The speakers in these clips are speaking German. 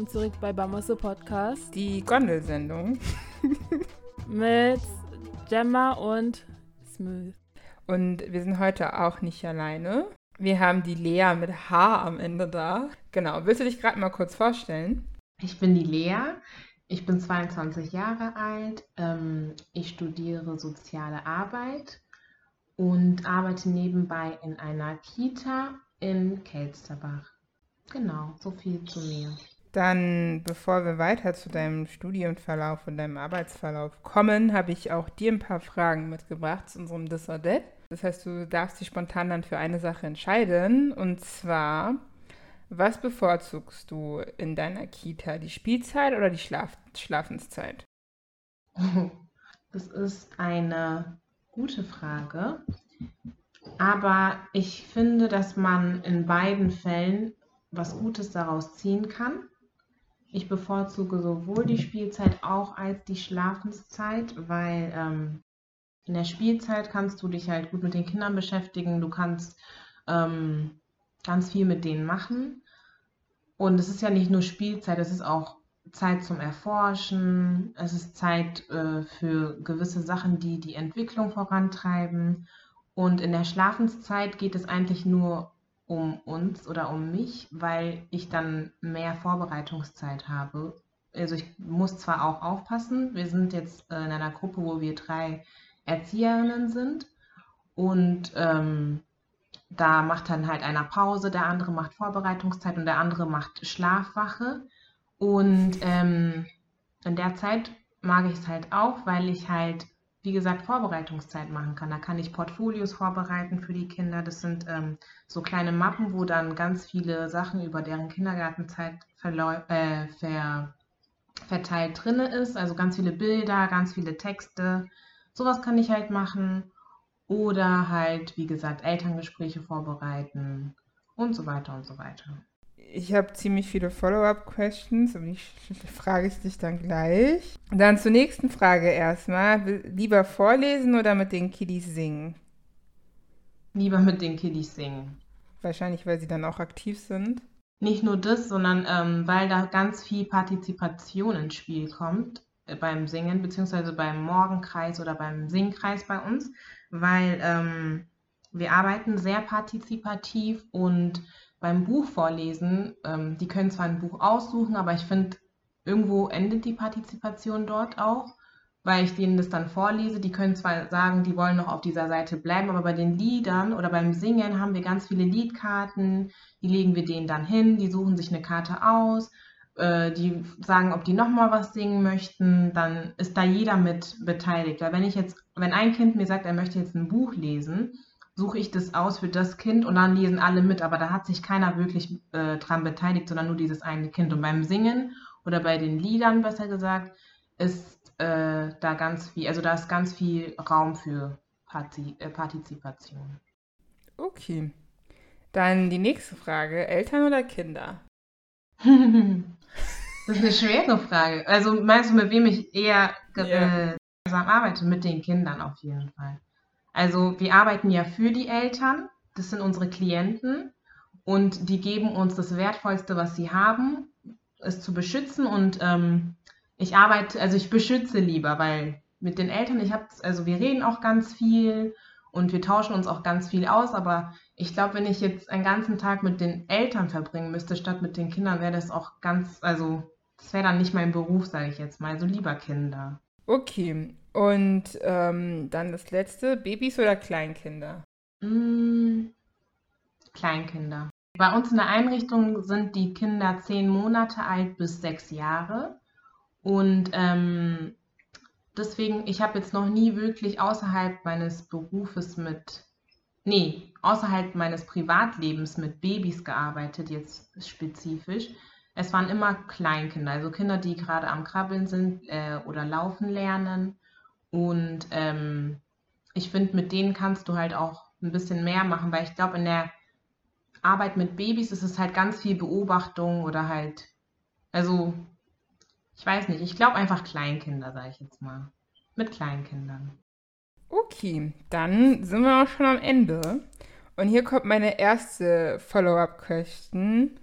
willkommen zurück bei Bamosse Podcast Die Gondelsendung. mit Gemma und Smooth. Und wir sind heute auch nicht alleine. Wir haben die Lea mit H am Ende da. Genau, willst du dich gerade mal kurz vorstellen? Ich bin die Lea, ich bin 22 Jahre alt, ähm, ich studiere soziale Arbeit und arbeite nebenbei in einer Kita in Kelsterbach. Genau, so viel zu mir. Dann, bevor wir weiter zu deinem Studienverlauf und deinem Arbeitsverlauf kommen, habe ich auch dir ein paar Fragen mitgebracht zu unserem This or That. Das heißt, du darfst dich spontan dann für eine Sache entscheiden. Und zwar, was bevorzugst du in deiner Kita? Die Spielzeit oder die Schlaf Schlafenszeit? Das ist eine gute Frage. Aber ich finde, dass man in beiden Fällen was Gutes daraus ziehen kann. Ich bevorzuge sowohl die Spielzeit auch als die Schlafenszeit, weil ähm, in der Spielzeit kannst du dich halt gut mit den Kindern beschäftigen. Du kannst ähm, ganz viel mit denen machen. Und es ist ja nicht nur Spielzeit, es ist auch Zeit zum Erforschen. Es ist Zeit äh, für gewisse Sachen, die die Entwicklung vorantreiben. Und in der Schlafenszeit geht es eigentlich nur um uns oder um mich, weil ich dann mehr Vorbereitungszeit habe. Also ich muss zwar auch aufpassen, wir sind jetzt äh, in einer Gruppe, wo wir drei Erzieherinnen sind und ähm, da macht dann halt einer Pause, der andere macht Vorbereitungszeit und der andere macht Schlafwache. Und ähm, in der Zeit mag ich es halt auch, weil ich halt wie gesagt, Vorbereitungszeit machen kann. Da kann ich Portfolios vorbereiten für die Kinder. Das sind ähm, so kleine Mappen, wo dann ganz viele Sachen über deren Kindergartenzeit äh, ver verteilt drin ist. Also ganz viele Bilder, ganz viele Texte. Sowas kann ich halt machen. Oder halt, wie gesagt, Elterngespräche vorbereiten und so weiter und so weiter. Ich habe ziemlich viele Follow-up-Questions und ich frage ich dich dann gleich. Dann zur nächsten Frage erstmal. Lieber vorlesen oder mit den Kiddies singen? Lieber mit den Kiddies singen. Wahrscheinlich, weil sie dann auch aktiv sind. Nicht nur das, sondern ähm, weil da ganz viel Partizipation ins Spiel kommt äh, beim Singen, beziehungsweise beim Morgenkreis oder beim Singkreis bei uns, weil ähm, wir arbeiten sehr partizipativ und beim Buch vorlesen, ähm, die können zwar ein Buch aussuchen, aber ich finde, irgendwo endet die Partizipation dort auch, weil ich denen das dann vorlese. Die können zwar sagen, die wollen noch auf dieser Seite bleiben, aber bei den Liedern oder beim Singen haben wir ganz viele Liedkarten, die legen wir denen dann hin, die suchen sich eine Karte aus, äh, die sagen, ob die nochmal was singen möchten, dann ist da jeder mit beteiligt. Weil wenn ich jetzt, wenn ein Kind mir sagt, er möchte jetzt ein Buch lesen, suche ich das aus für das Kind und dann lesen alle mit, aber da hat sich keiner wirklich äh, dran beteiligt, sondern nur dieses eine Kind. Und beim Singen oder bei den Liedern, besser gesagt, ist äh, da ganz viel, also da ist ganz viel Raum für Parti äh, Partizipation. Okay. Dann die nächste Frage: Eltern oder Kinder? das ist eine schwere Frage. Also meinst du, mit wem ich eher yeah. äh, arbeite? Mit den Kindern auf jeden Fall. Also wir arbeiten ja für die Eltern, das sind unsere Klienten und die geben uns das Wertvollste, was sie haben, es zu beschützen und ähm, ich arbeite, also ich beschütze lieber, weil mit den Eltern, ich habe, also wir reden auch ganz viel und wir tauschen uns auch ganz viel aus, aber ich glaube, wenn ich jetzt einen ganzen Tag mit den Eltern verbringen müsste, statt mit den Kindern, wäre das auch ganz, also das wäre dann nicht mein Beruf, sage ich jetzt mal, so lieber Kinder. Okay, und ähm, dann das letzte, Babys oder Kleinkinder? Mm, Kleinkinder. Bei uns in der Einrichtung sind die Kinder zehn Monate alt bis sechs Jahre. Und ähm, deswegen, ich habe jetzt noch nie wirklich außerhalb meines Berufes mit, nee, außerhalb meines Privatlebens mit Babys gearbeitet, jetzt spezifisch. Es waren immer Kleinkinder, also Kinder, die gerade am Krabbeln sind äh, oder laufen lernen. Und ähm, ich finde, mit denen kannst du halt auch ein bisschen mehr machen, weil ich glaube, in der Arbeit mit Babys ist es halt ganz viel Beobachtung oder halt, also ich weiß nicht, ich glaube einfach Kleinkinder, sage ich jetzt mal. Mit Kleinkindern. Okay, dann sind wir auch schon am Ende. Und hier kommt meine erste Follow-up-Question.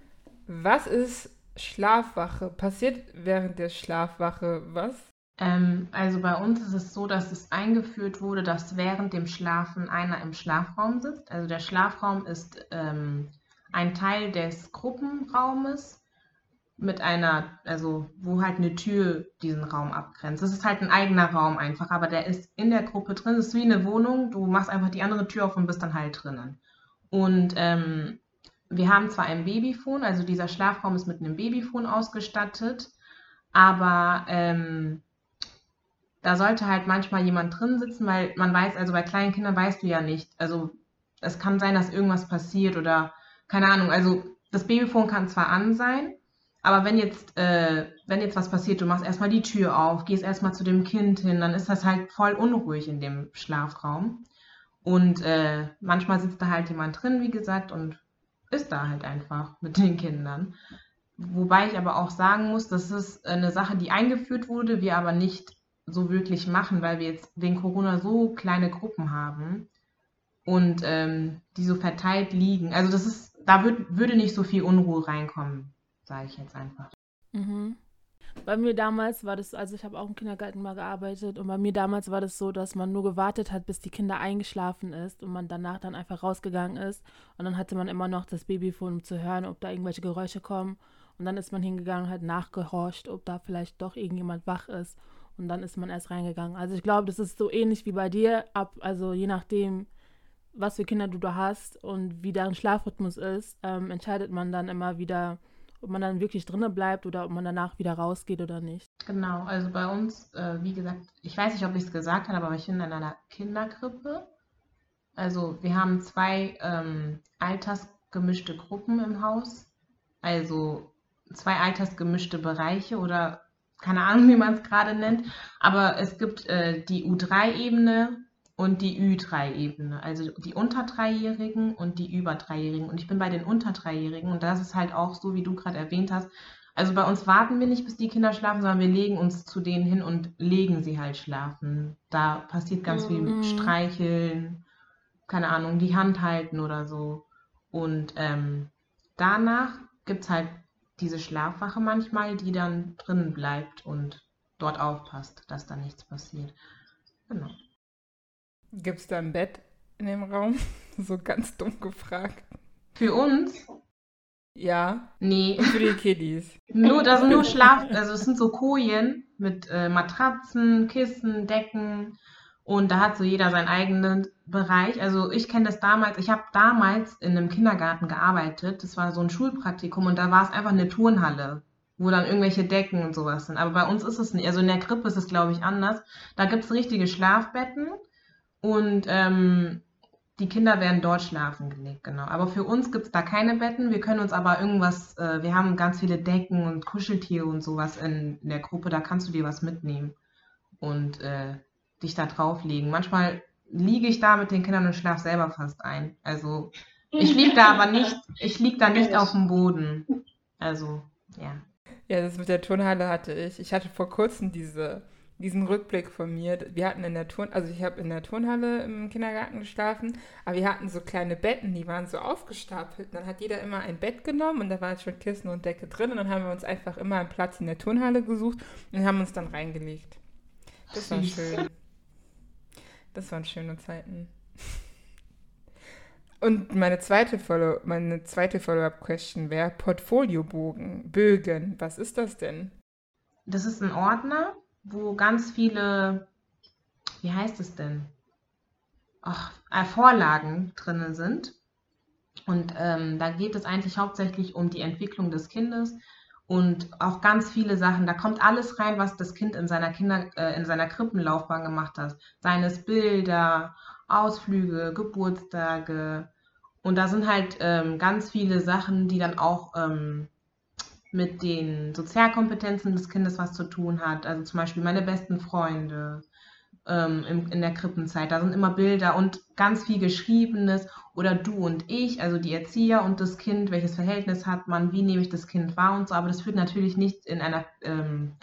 Was ist Schlafwache. Passiert während der Schlafwache was? Ähm, also bei uns ist es so, dass es eingeführt wurde, dass während dem Schlafen einer im Schlafraum sitzt. Also der Schlafraum ist ähm, ein Teil des Gruppenraumes mit einer, also wo halt eine Tür diesen Raum abgrenzt. Das ist halt ein eigener Raum einfach, aber der ist in der Gruppe drin. Das ist wie eine Wohnung. Du machst einfach die andere Tür auf und bist dann halt drinnen. Und ähm, wir haben zwar ein Babyphone, also dieser Schlafraum ist mit einem Babyphone ausgestattet, aber ähm, da sollte halt manchmal jemand drin sitzen, weil man weiß, also bei kleinen Kindern weißt du ja nicht. Also es kann sein, dass irgendwas passiert oder keine Ahnung. Also das Babyphone kann zwar an sein, aber wenn jetzt, äh, wenn jetzt was passiert, du machst erstmal die Tür auf, gehst erstmal zu dem Kind hin, dann ist das halt voll unruhig in dem Schlafraum. Und äh, manchmal sitzt da halt jemand drin, wie gesagt, und ist da halt einfach mit den Kindern. Wobei ich aber auch sagen muss, das ist eine Sache, die eingeführt wurde, wir aber nicht so wirklich machen, weil wir jetzt wegen Corona so kleine Gruppen haben und ähm, die so verteilt liegen. Also das ist, da würd, würde nicht so viel Unruhe reinkommen, sage ich jetzt einfach. Mhm. Bei mir damals war das, also ich habe auch im Kindergarten mal gearbeitet und bei mir damals war das so, dass man nur gewartet hat, bis die Kinder eingeschlafen ist und man danach dann einfach rausgegangen ist und dann hatte man immer noch das Babyphone, um zu hören, ob da irgendwelche Geräusche kommen und dann ist man hingegangen und hat nachgehorcht, ob da vielleicht doch irgendjemand wach ist und dann ist man erst reingegangen. Also ich glaube, das ist so ähnlich wie bei dir, ab, also je nachdem, was für Kinder du da hast und wie deren Schlafrhythmus ist, ähm, entscheidet man dann immer wieder, ob man dann wirklich drinnen bleibt oder ob man danach wieder rausgeht oder nicht. Genau, also bei uns, äh, wie gesagt, ich weiß nicht, ob ich es gesagt habe, aber ich bin in einer Kinderkrippe. Also wir haben zwei ähm, altersgemischte Gruppen im Haus, also zwei altersgemischte Bereiche oder keine Ahnung, wie man es gerade nennt. Aber es gibt äh, die U3-Ebene und die Ü3-Ebene, also die unter Dreijährigen und die über Dreijährigen. Und ich bin bei den unter Dreijährigen und das ist halt auch so, wie du gerade erwähnt hast. Also bei uns warten wir nicht, bis die Kinder schlafen, sondern wir legen uns zu denen hin und legen sie halt schlafen. Da passiert ganz viel Mhm. Streicheln, keine Ahnung, die Hand halten oder so. Und ähm, danach gibt es halt diese Schlafwache manchmal, die dann drinnen bleibt und dort aufpasst, dass da nichts passiert. Genau. Gibt es da ein Bett in dem Raum? So ganz dumm gefragt. Für uns? Ja, Nee, und für die Kiddies. nur, da sind nur Schlaf, also es sind so Kojen mit äh, Matratzen, Kissen, Decken und da hat so jeder seinen eigenen Bereich. Also ich kenne das damals, ich habe damals in einem Kindergarten gearbeitet, das war so ein Schulpraktikum und da war es einfach eine Turnhalle, wo dann irgendwelche Decken und sowas sind. Aber bei uns ist es nicht, also in der Krippe ist es glaube ich anders. Da gibt es richtige Schlafbetten und ähm, die Kinder werden dort schlafen gelegt, genau. Aber für uns gibt es da keine Betten. Wir können uns aber irgendwas, äh, wir haben ganz viele Decken und Kuscheltiere und sowas in, in der Gruppe, da kannst du dir was mitnehmen und äh, dich da drauflegen. Manchmal liege ich da mit den Kindern und schlafe selber fast ein. Also ich liege da aber nicht, ich liege da nicht auf dem Boden. Also, ja. Ja, das mit der Turnhalle hatte ich. Ich hatte vor kurzem diese, diesen Rückblick von mir. Wir hatten in der Turn, also ich habe in der Turnhalle im Kindergarten geschlafen, aber wir hatten so kleine Betten, die waren so aufgestapelt. Und dann hat jeder immer ein Bett genommen und da waren schon Kissen und Decke drin und dann haben wir uns einfach immer einen Platz in der Turnhalle gesucht und haben uns dann reingelegt. Das war schön. Das waren schöne Zeiten. Und meine zweite Follow, meine zweite Follow-up-Question wäre Portfoliobogen, Bögen. Was ist das denn? Das ist ein Ordner, wo ganz viele, wie heißt es denn? Ach, äh, Vorlagen drin sind. Und ähm, da geht es eigentlich hauptsächlich um die Entwicklung des Kindes und auch ganz viele Sachen. Da kommt alles rein, was das Kind in seiner Kinder, äh, in seiner Krippenlaufbahn gemacht hat. Seines Bilder, Ausflüge, Geburtstage. Und da sind halt ähm, ganz viele Sachen, die dann auch ähm, mit den Sozialkompetenzen des Kindes was zu tun hat. Also zum Beispiel meine besten Freunde ähm, in, der Krippenzeit. Da sind immer Bilder und ganz viel Geschriebenes oder du und ich, also die Erzieher und das Kind, welches Verhältnis hat man, wie nehme ich das Kind wahr und so. Aber das wird natürlich nicht in einer ähm,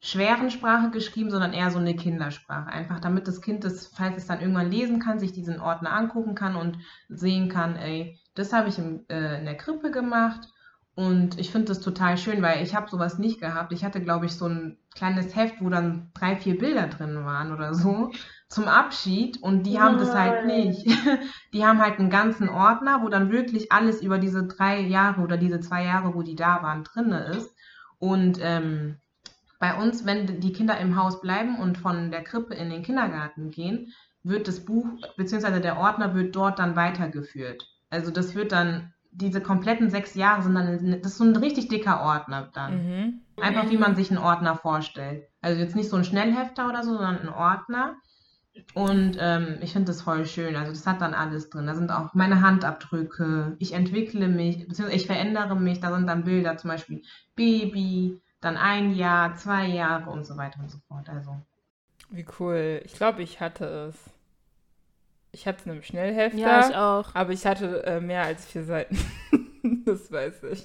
schweren Sprache geschrieben, sondern eher so eine Kindersprache. Einfach damit das Kind das, falls es dann irgendwann lesen kann, sich diesen Ordner angucken kann und sehen kann, ey, das habe ich im, äh, in der Krippe gemacht Und ich finde das total schön, weil ich habe sowas nicht gehabt. Ich hatte, glaube ich, so ein kleines Heft, wo dann drei, vier Bilder drin waren oder so zum Abschied und die haben das halt nicht. Die haben halt einen ganzen Ordner, wo dann wirklich alles über diese drei Jahre oder diese zwei Jahre, wo die da waren, drin ist. Und ähm, bei uns, wenn die Kinder im Haus bleiben und von der Krippe in den Kindergarten gehen, wird das Buch bzw. der Ordner wird dort dann weitergeführt. Also das wird dann diese kompletten sechs Jahre sind dann, das ist so ein richtig dicker Ordner dann. Mhm. Einfach wie man sich einen Ordner vorstellt. Also jetzt nicht so ein Schnellhefter oder so, sondern ein Ordner. Und ähm, ich finde das voll schön. Also das hat dann alles drin. Da sind auch meine Handabdrücke. Ich entwickle mich, beziehungsweise ich verändere mich. Da sind dann Bilder, zum Beispiel Baby, dann ein Jahr, zwei Jahre und so weiter und so fort. Also. Wie cool. Ich glaube, ich hatte es. Ich hatte einen Schnellhefter. Ja, ich auch. Aber ich hatte äh, mehr als vier Seiten. das weiß ich.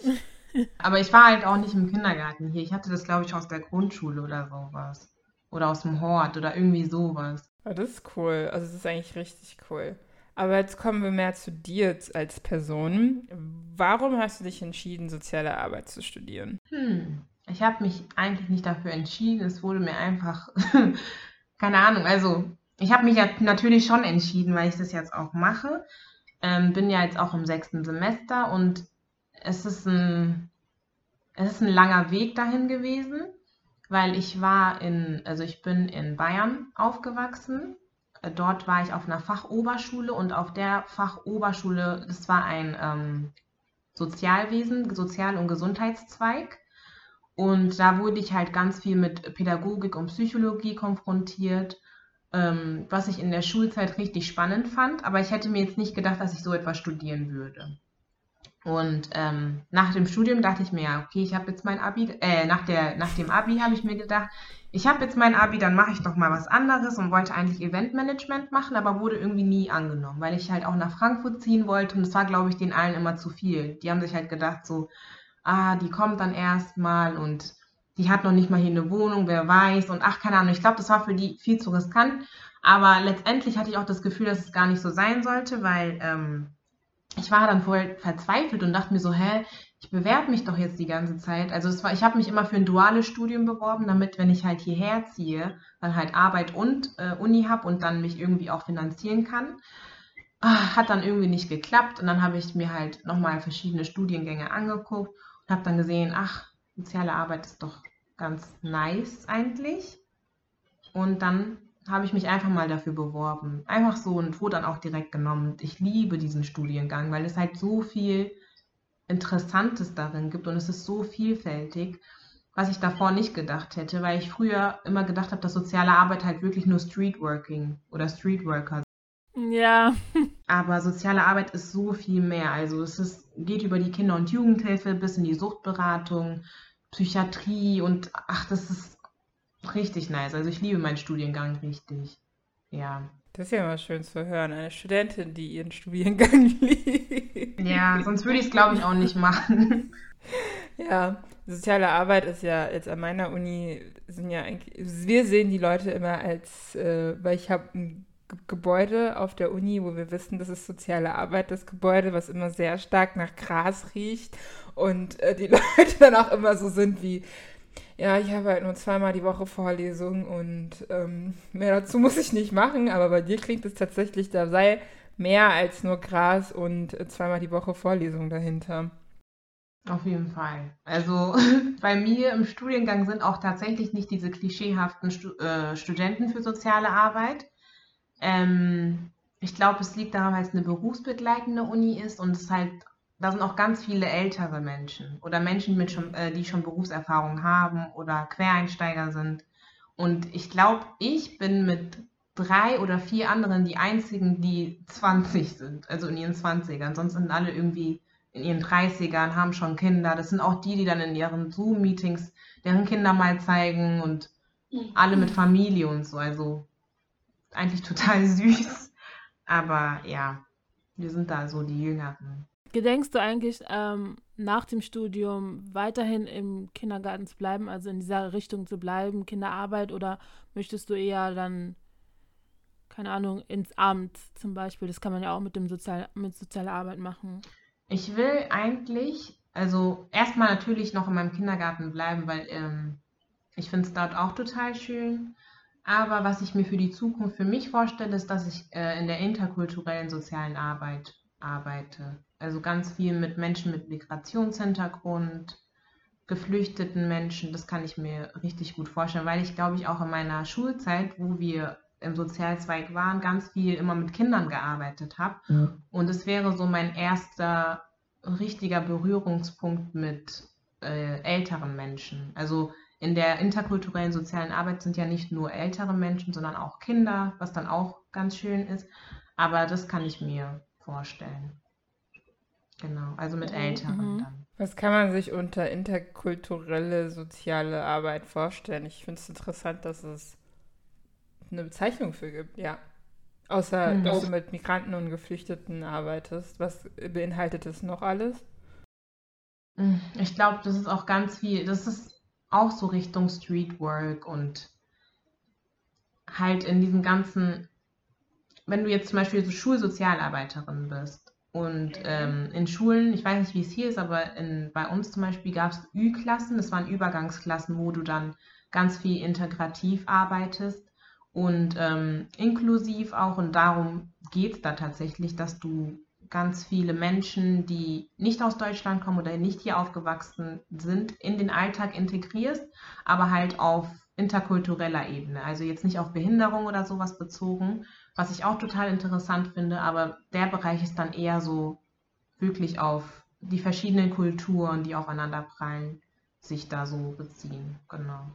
Aber ich war halt auch nicht im Kindergarten hier. Ich hatte das, glaube ich, aus der Grundschule oder sowas. Oder aus dem Hort oder irgendwie sowas. Oh, das ist cool. Also, das ist eigentlich richtig cool. Aber jetzt kommen wir mehr zu dir als Person. Warum hast du dich entschieden, soziale Arbeit zu studieren? Hm. Ich habe mich eigentlich nicht dafür entschieden. Es wurde mir einfach, keine Ahnung, also ich habe mich ja natürlich schon entschieden, weil ich das jetzt auch mache. Ähm, bin ja jetzt auch im sechsten Semester und es ist ein, es ist ein langer Weg dahin gewesen, weil ich war in, also ich bin in Bayern aufgewachsen. Äh, dort war ich auf einer Fachoberschule und auf der Fachoberschule, das war ein ähm, Sozialwesen, Sozial- und Gesundheitszweig. Und da wurde ich halt ganz viel mit Pädagogik und Psychologie konfrontiert ähm, was ich in der Schulzeit richtig spannend fand, aber ich hätte mir jetzt nicht gedacht, dass ich so etwas studieren würde. Und ähm, nach dem Studium dachte ich mir, ja, okay, ich habe jetzt mein Abi, äh, nach, der, nach dem Abi habe ich mir gedacht, ich habe jetzt mein Abi, dann mache ich doch mal was anderes und wollte eigentlich Eventmanagement machen, aber wurde irgendwie nie angenommen, weil ich halt auch nach Frankfurt ziehen wollte und das war, glaube ich, den allen immer zu viel. Die haben sich halt gedacht so, ah, die kommt dann erstmal und die hat noch nicht mal hier eine Wohnung, wer weiß. Und ach, keine Ahnung, ich glaube, das war für die viel zu riskant. Aber letztendlich hatte ich auch das Gefühl, dass es gar nicht so sein sollte, weil ähm, ich war dann voll verzweifelt und dachte mir so, hä, ich bewerbe mich doch jetzt die ganze Zeit. Also war, ich habe mich immer für ein duales Studium beworben, damit, wenn ich halt hierher ziehe, dann halt Arbeit und äh, Uni habe und dann mich irgendwie auch finanzieren kann. Ah, hat dann irgendwie nicht geklappt und dann habe ich mir halt nochmal verschiedene Studiengänge angeguckt und habe dann gesehen, ach, soziale Arbeit ist doch ganz nice eigentlich. Und dann habe ich mich einfach mal dafür beworben. Einfach so und wurde dann auch direkt genommen. Ich liebe diesen Studiengang, weil es halt so viel Interessantes darin gibt und es ist so vielfältig, was ich davor nicht gedacht hätte, weil ich früher immer gedacht habe, dass soziale Arbeit halt wirklich nur Streetworking oder Streetworker ja. Aber soziale Arbeit ist so viel mehr. Also es ist, geht über die Kinder- und Jugendhilfe bis in die Suchtberatung, Psychiatrie und ach, das ist richtig nice. Also ich liebe meinen Studiengang richtig. Ja. Das ist ja immer schön zu hören. Eine Studentin, die ihren Studiengang liebt. Ja, sonst würde ich es, glaube ich, auch nicht machen. Ja, soziale Arbeit ist ja jetzt an meiner Uni, sind ja eigentlich, wir sehen die Leute immer als, äh, weil ich habe ein Gebäude auf der Uni, wo wir wissen, das ist soziale Arbeit, das Gebäude, was immer sehr stark nach Gras riecht und äh, die Leute dann auch immer so sind wie, ja, ich habe halt nur zweimal die Woche Vorlesung und ähm, mehr dazu muss ich nicht machen, aber bei dir klingt es tatsächlich, da sei mehr als nur Gras und äh, zweimal die Woche Vorlesung dahinter. Auf jeden Fall. Also bei mir im Studiengang sind auch tatsächlich nicht diese klischeehaften Stu äh, Studenten für soziale Arbeit, ähm, ich glaube, es liegt daran, weil es eine berufsbegleitende Uni ist und es halt, da sind auch ganz viele ältere Menschen oder Menschen, mit schon, äh, die schon Berufserfahrung haben oder Quereinsteiger sind. Und ich glaube, ich bin mit drei oder vier anderen die einzigen, die 20 sind, also in ihren 20ern. Sonst sind alle irgendwie in ihren 30ern, haben schon Kinder. Das sind auch die, die dann in ihren Zoom-Meetings deren Kinder mal zeigen und alle mit Familie und so. Also eigentlich total süß. Aber ja, wir sind da so die Jüngeren. Gedenkst du eigentlich ähm, nach dem Studium weiterhin im Kindergarten zu bleiben, also in dieser Richtung zu bleiben, Kinderarbeit, oder möchtest du eher dann, keine Ahnung, ins Amt zum Beispiel? Das kann man ja auch mit dem Sozial mit sozialer Arbeit machen. Ich will eigentlich Also erstmal natürlich noch in meinem Kindergarten bleiben, weil ähm, ich finde es dort auch total schön. Aber was ich mir für die Zukunft für mich vorstelle, ist, dass ich äh, in der interkulturellen sozialen Arbeit arbeite. Also ganz viel mit Menschen mit Migrationshintergrund, geflüchteten Menschen. Das kann ich mir richtig gut vorstellen, weil ich glaube ich auch in meiner Schulzeit, wo wir im Sozialzweig waren, ganz viel immer mit Kindern gearbeitet habe. Ja. Und es wäre so mein erster richtiger Berührungspunkt mit äh, älteren Menschen. Also in der interkulturellen sozialen Arbeit sind ja nicht nur ältere Menschen, sondern auch Kinder, was dann auch ganz schön ist. Aber das kann ich mir vorstellen. Genau, also mit Älteren mhm. dann. Was kann man sich unter interkulturelle soziale Arbeit vorstellen? Ich finde es interessant, dass es eine Bezeichnung für gibt, ja. Außer, mhm. dass du mit Migranten und Geflüchteten arbeitest. Was beinhaltet das noch alles? Hm, ich glaube, das ist auch ganz viel, das ist auch so Richtung Streetwork und halt in diesem ganzen, wenn du jetzt zum Beispiel so Schulsozialarbeiterin bist und ähm, in Schulen, ich weiß nicht, wie es hier ist, aber in, bei uns zum Beispiel gab es Ü-Klassen, das waren Übergangsklassen, wo du dann ganz viel integrativ arbeitest und ähm, inklusiv auch. Und darum geht es da tatsächlich, dass du ganz viele Menschen, die nicht aus Deutschland kommen oder nicht hier aufgewachsen sind, in den Alltag integrierst, aber halt auf interkultureller Ebene. Also jetzt nicht auf Behinderung oder sowas bezogen, was ich auch total interessant finde, aber der Bereich ist dann eher so wirklich auf die verschiedenen Kulturen, die aufeinander prallen, sich da so beziehen. Genau.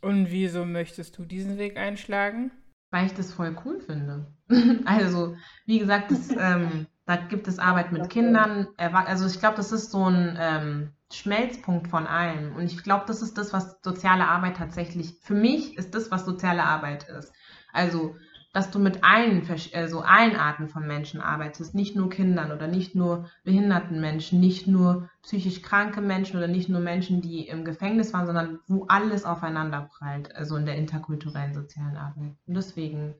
Und wieso möchtest du diesen Weg einschlagen? Weil ich das voll cool finde. also, wie gesagt, das, ähm, da gibt es Arbeit mit Kindern. Also ich glaube, das ist so ein ähm, Schmelzpunkt von allem. Und ich glaube, das ist das, was soziale Arbeit tatsächlich, für mich ist das, was soziale Arbeit ist. Also dass du mit allen, also allen Arten von Menschen arbeitest, nicht nur Kindern oder nicht nur behinderten Menschen, nicht nur psychisch kranke Menschen oder nicht nur Menschen, die im Gefängnis waren, sondern wo alles aufeinander prallt, also in der interkulturellen sozialen Arbeit. Und deswegen,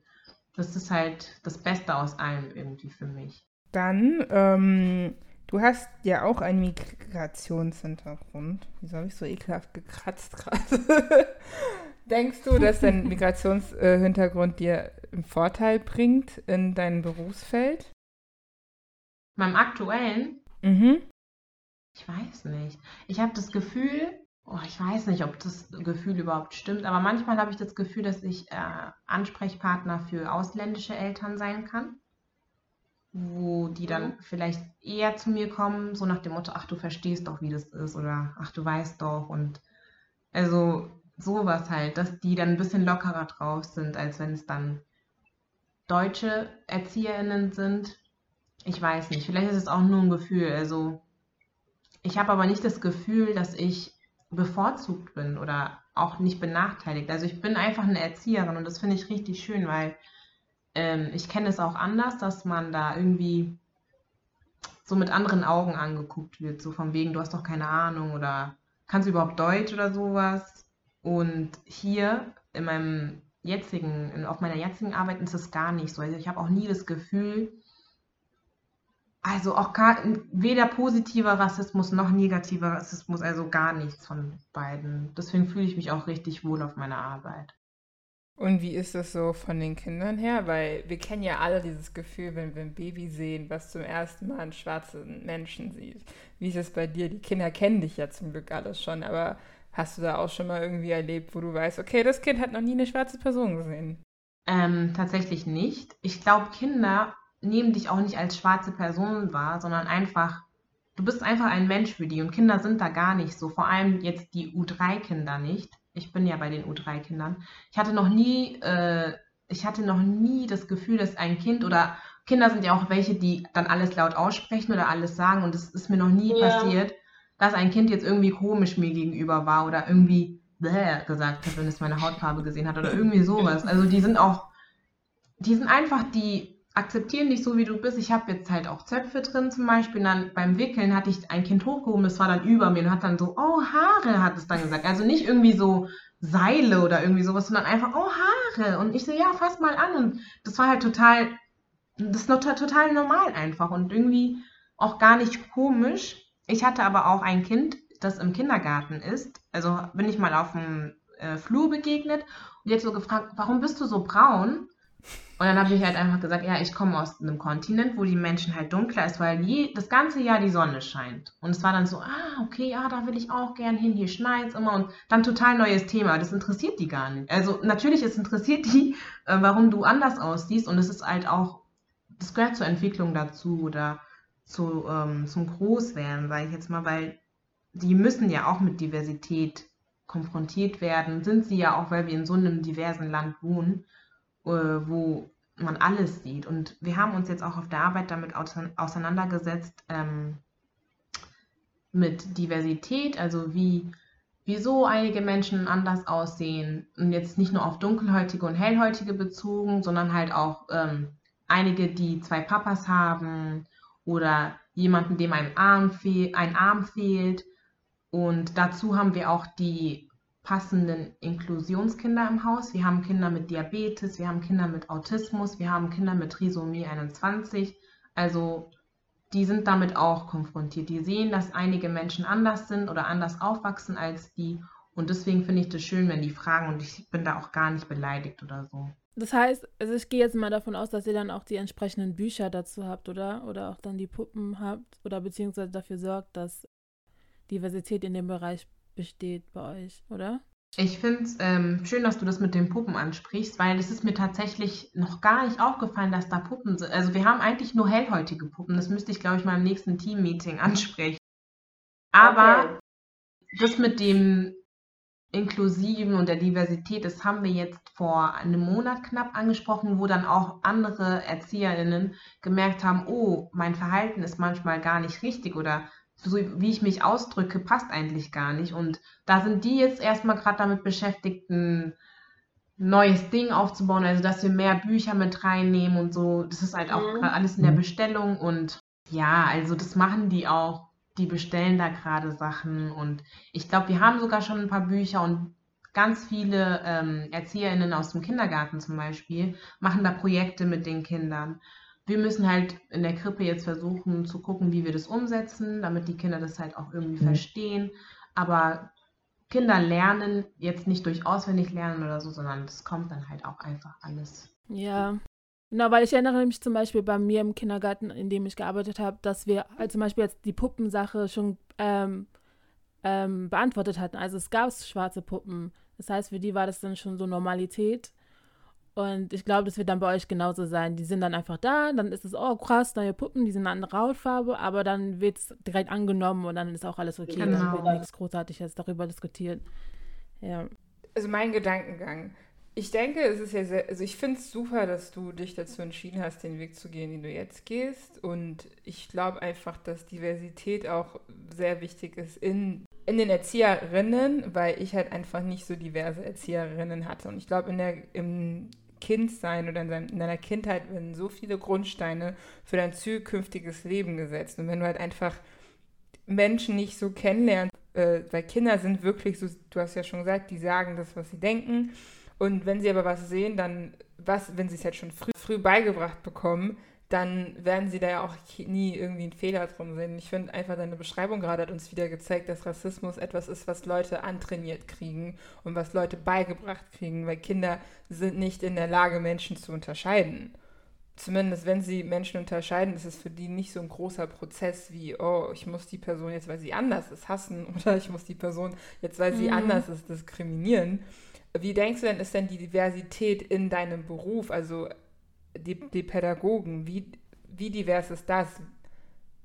das ist halt das Beste aus allem irgendwie für mich. Dann, ähm, du hast ja auch einen Migrationshintergrund. Wieso habe ich so ekelhaft gekratzt gerade? Denkst du, dass dein Migrationshintergrund dir einen Vorteil bringt in deinem Berufsfeld? Meinem aktuellen? Mhm. Ich weiß nicht. Ich habe das Gefühl, oh, ich weiß nicht, ob das Gefühl überhaupt stimmt, aber manchmal habe ich das Gefühl, dass ich äh, Ansprechpartner für ausländische Eltern sein kann, wo die dann mhm. vielleicht eher zu mir kommen, so nach dem Motto, ach, du verstehst doch, wie das ist oder ach, du weißt doch und also sowas halt, dass die dann ein bisschen lockerer drauf sind, als wenn es dann deutsche ErzieherInnen sind. Ich weiß nicht, vielleicht ist es auch nur ein Gefühl. Also ich habe aber nicht das Gefühl, dass ich bevorzugt bin oder auch nicht benachteiligt. Also ich bin einfach eine Erzieherin und das finde ich richtig schön, weil ähm, ich kenne es auch anders, dass man da irgendwie so mit anderen Augen angeguckt wird, so von wegen, du hast doch keine Ahnung oder kannst du überhaupt Deutsch oder sowas. Und hier in meinem jetzigen, auf meiner jetzigen Arbeit ist es gar nicht so. Also ich habe auch nie das Gefühl, also auch gar, weder positiver Rassismus noch negativer Rassismus, also gar nichts von beiden. Deswegen fühle ich mich auch richtig wohl auf meiner Arbeit. Und wie ist es so von den Kindern her? Weil wir kennen ja alle dieses Gefühl, wenn wir ein Baby sehen, was zum ersten Mal einen schwarzen Menschen sieht. Wie ist es bei dir? Die Kinder kennen dich ja zum Glück alles schon, aber Hast du da auch schon mal irgendwie erlebt, wo du weißt, okay, das Kind hat noch nie eine schwarze Person gesehen? Ähm, tatsächlich nicht. Ich glaube, Kinder nehmen dich auch nicht als schwarze Person wahr, sondern einfach, du bist einfach ein Mensch für die und Kinder sind da gar nicht so. Vor allem jetzt die U3-Kinder nicht. Ich bin ja bei den U3-Kindern. Ich hatte noch nie, äh, ich hatte noch nie das Gefühl, dass ein Kind oder Kinder sind ja auch welche, die dann alles laut aussprechen oder alles sagen und das ist mir noch nie ja. passiert dass ein Kind jetzt irgendwie komisch mir gegenüber war oder irgendwie bläh gesagt hat, wenn es meine Hautfarbe gesehen hat oder irgendwie sowas. Also die sind auch, die sind einfach, die akzeptieren dich so, wie du bist. Ich habe jetzt halt auch Zöpfe drin zum Beispiel. Dann beim Wickeln hatte ich ein Kind hochgehoben, das war dann über mir und hat dann so, oh, Haare, hat es dann gesagt. Also nicht irgendwie so Seile oder irgendwie sowas, sondern einfach, oh, Haare. Und ich so, ja, fass mal an. Und das war halt total, das ist total normal einfach und irgendwie auch gar nicht komisch ich hatte aber auch ein Kind, das im Kindergarten ist. Also bin ich mal auf dem äh, Flur begegnet und hat so gefragt, warum bist du so braun? Und dann habe ich halt einfach gesagt, ja, ich komme aus einem Kontinent, wo die Menschen halt dunkler ist, weil je, das ganze Jahr die Sonne scheint. Und es war dann so, ah, okay, ja, da will ich auch gern hin, hier schneit es immer. Und dann total neues Thema. Das interessiert die gar nicht. Also natürlich, es interessiert die, äh, warum du anders aussiehst. Und es ist halt auch, das gehört zur Entwicklung dazu oder zu, ähm, zum Großwerden, sage ich jetzt mal, weil die müssen ja auch mit Diversität konfrontiert werden. Sind sie ja auch, weil wir in so einem diversen Land wohnen. Äh, wo man alles sieht. Und wir haben uns jetzt auch auf der Arbeit damit auseinandergesetzt ähm, mit Diversität, also wie wieso einige Menschen anders aussehen und jetzt nicht nur auf dunkelhäutige und hellhäutige bezogen, sondern halt auch ähm, einige, die zwei Papas haben oder jemanden, dem ein Arm, fehl, ein Arm fehlt. Und dazu haben wir auch die passenden Inklusionskinder im Haus. Wir haben Kinder mit Diabetes, wir haben Kinder mit Autismus, wir haben Kinder mit Trisomie 21. Also die sind damit auch konfrontiert. Die sehen, dass einige Menschen anders sind oder anders aufwachsen als die. Und deswegen finde ich das schön, wenn die fragen und ich bin da auch gar nicht beleidigt oder so. Das heißt, also ich gehe jetzt mal davon aus, dass ihr dann auch die entsprechenden Bücher dazu habt, oder? Oder auch dann die Puppen habt oder beziehungsweise dafür sorgt, dass Diversität in dem Bereich besteht bei euch, oder? Ich finde es ähm, schön, dass du das mit den Puppen ansprichst, weil es ist mir tatsächlich noch gar nicht aufgefallen, dass da Puppen sind. Also wir haben eigentlich nur hellhäutige Puppen. Das müsste ich, glaube ich, mal im nächsten Team-Meeting ansprechen. Aber okay. das mit dem Inklusiven und der Diversität, das haben wir jetzt vor einem Monat knapp angesprochen, wo dann auch andere ErzieherInnen gemerkt haben, oh, mein Verhalten ist manchmal gar nicht richtig oder so wie ich mich ausdrücke, passt eigentlich gar nicht. Und da sind die jetzt erstmal gerade damit beschäftigt, ein neues Ding aufzubauen, also dass wir mehr Bücher mit reinnehmen und so. Das ist halt auch mhm. gerade alles in der Bestellung und ja, also das machen die auch. Die bestellen da gerade Sachen und ich glaube, wir haben sogar schon ein paar Bücher und ganz viele ähm, ErzieherInnen aus dem Kindergarten zum Beispiel machen da Projekte mit den Kindern wir müssen halt in der Krippe jetzt versuchen zu gucken, wie wir das umsetzen, damit die Kinder das halt auch irgendwie mhm. verstehen. Aber Kinder lernen jetzt nicht durch auswendig lernen oder so, sondern es kommt dann halt auch einfach alles. Ja. Genau, weil ich erinnere mich zum Beispiel bei mir im Kindergarten, in dem ich gearbeitet habe, dass wir halt zum Beispiel jetzt die Puppensache schon ähm, ähm, beantwortet hatten. Also es gab schwarze Puppen. Das heißt, für die war das dann schon so Normalität. Und ich glaube, das wird dann bei euch genauso sein. Die sind dann einfach da, dann ist es, oh krass, neue Puppen, die sind eine andere Hautfarbe, aber dann wird es direkt angenommen und dann ist auch alles okay. Genau. Dann wird nichts Großartiges darüber diskutiert. Ja. Also mein Gedankengang. Ich denke, es ist ja sehr, also ich finde es super, dass du dich dazu entschieden hast, den Weg zu gehen, den du jetzt gehst. Und ich glaube einfach, dass Diversität auch sehr wichtig ist in in den Erzieherinnen, weil ich halt einfach nicht so diverse Erzieherinnen hatte. Und ich glaube, in der, im Kindsein oder in, dein, in deiner Kindheit werden so viele Grundsteine für dein zukünftiges Leben gesetzt. Und wenn du halt einfach Menschen nicht so kennenlernst, äh, weil Kinder sind wirklich so, du hast ja schon gesagt, die sagen das, was sie denken. Und wenn sie aber was sehen, dann, was, wenn sie es halt schon früh, früh beigebracht bekommen, dann werden sie da ja auch nie irgendwie einen Fehler drum sehen. Ich finde einfach, deine Beschreibung gerade hat uns wieder gezeigt, dass Rassismus etwas ist, was Leute antrainiert kriegen und was Leute beigebracht kriegen, weil Kinder sind nicht in der Lage, Menschen zu unterscheiden. Zumindest wenn sie Menschen unterscheiden, ist es für die nicht so ein großer Prozess wie, oh, ich muss die Person jetzt, weil sie anders ist, hassen oder ich muss die Person jetzt, weil sie mhm. anders ist, diskriminieren. Wie denkst du denn, ist denn die Diversität in deinem Beruf? Also die, die Pädagogen, wie, wie divers ist das?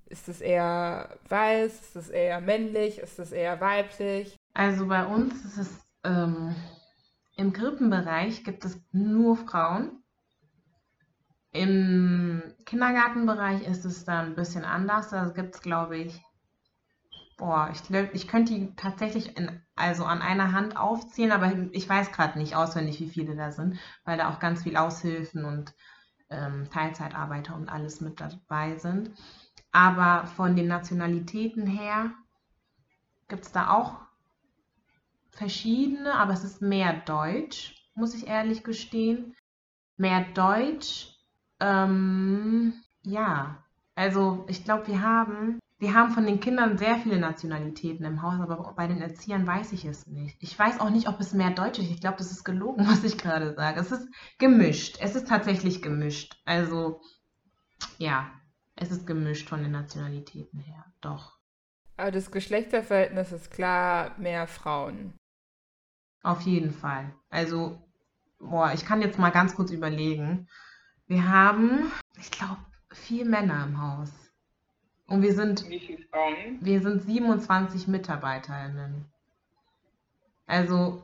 Ist es eher weiß? Ist es eher männlich? Ist es eher weiblich? Also bei uns ist es ähm, im Krippenbereich gibt es nur Frauen. Im Kindergartenbereich ist es dann ein bisschen anders. Da gibt es, glaube ich, boah, ich, ich könnte die tatsächlich in, also an einer Hand aufzählen, aber ich weiß gerade nicht auswendig, wie viele da sind, weil da auch ganz viel Aushilfen und ähm, Teilzeitarbeiter und alles mit dabei sind. Aber von den Nationalitäten her gibt es da auch verschiedene, aber es ist mehr Deutsch, muss ich ehrlich gestehen. Mehr Deutsch, ähm, ja, also ich glaube, wir haben wir haben von den Kindern sehr viele Nationalitäten im Haus, aber bei den Erziehern weiß ich es nicht. Ich weiß auch nicht, ob es mehr Deutsch ist. Ich glaube, das ist gelogen, was ich gerade sage. Es ist gemischt. Es ist tatsächlich gemischt. Also, ja, es ist gemischt von den Nationalitäten her. Doch. Aber das Geschlechterverhältnis ist klar mehr Frauen. Auf jeden Fall. Also, boah, ich kann jetzt mal ganz kurz überlegen. Wir haben, ich glaube, vier Männer im Haus. Und wir sind, Wie viele Frauen? wir sind 27 MitarbeiterInnen. Also,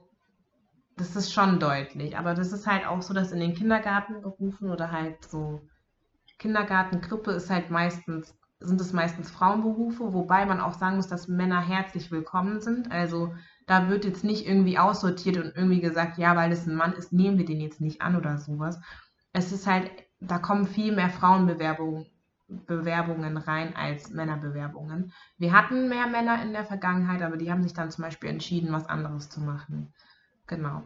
das ist schon deutlich. Aber das ist halt auch so, dass in den Kindergartenberufen oder halt so Kindergartengruppe ist halt meistens, sind es meistens Frauenberufe, wobei man auch sagen muss, dass Männer herzlich willkommen sind. Also da wird jetzt nicht irgendwie aussortiert und irgendwie gesagt, ja, weil das ein Mann ist, nehmen wir den jetzt nicht an oder sowas. Es ist halt, da kommen viel mehr Frauenbewerbungen Bewerbungen rein als Männerbewerbungen. Wir hatten mehr Männer in der Vergangenheit, aber die haben sich dann zum Beispiel entschieden, was anderes zu machen. Genau.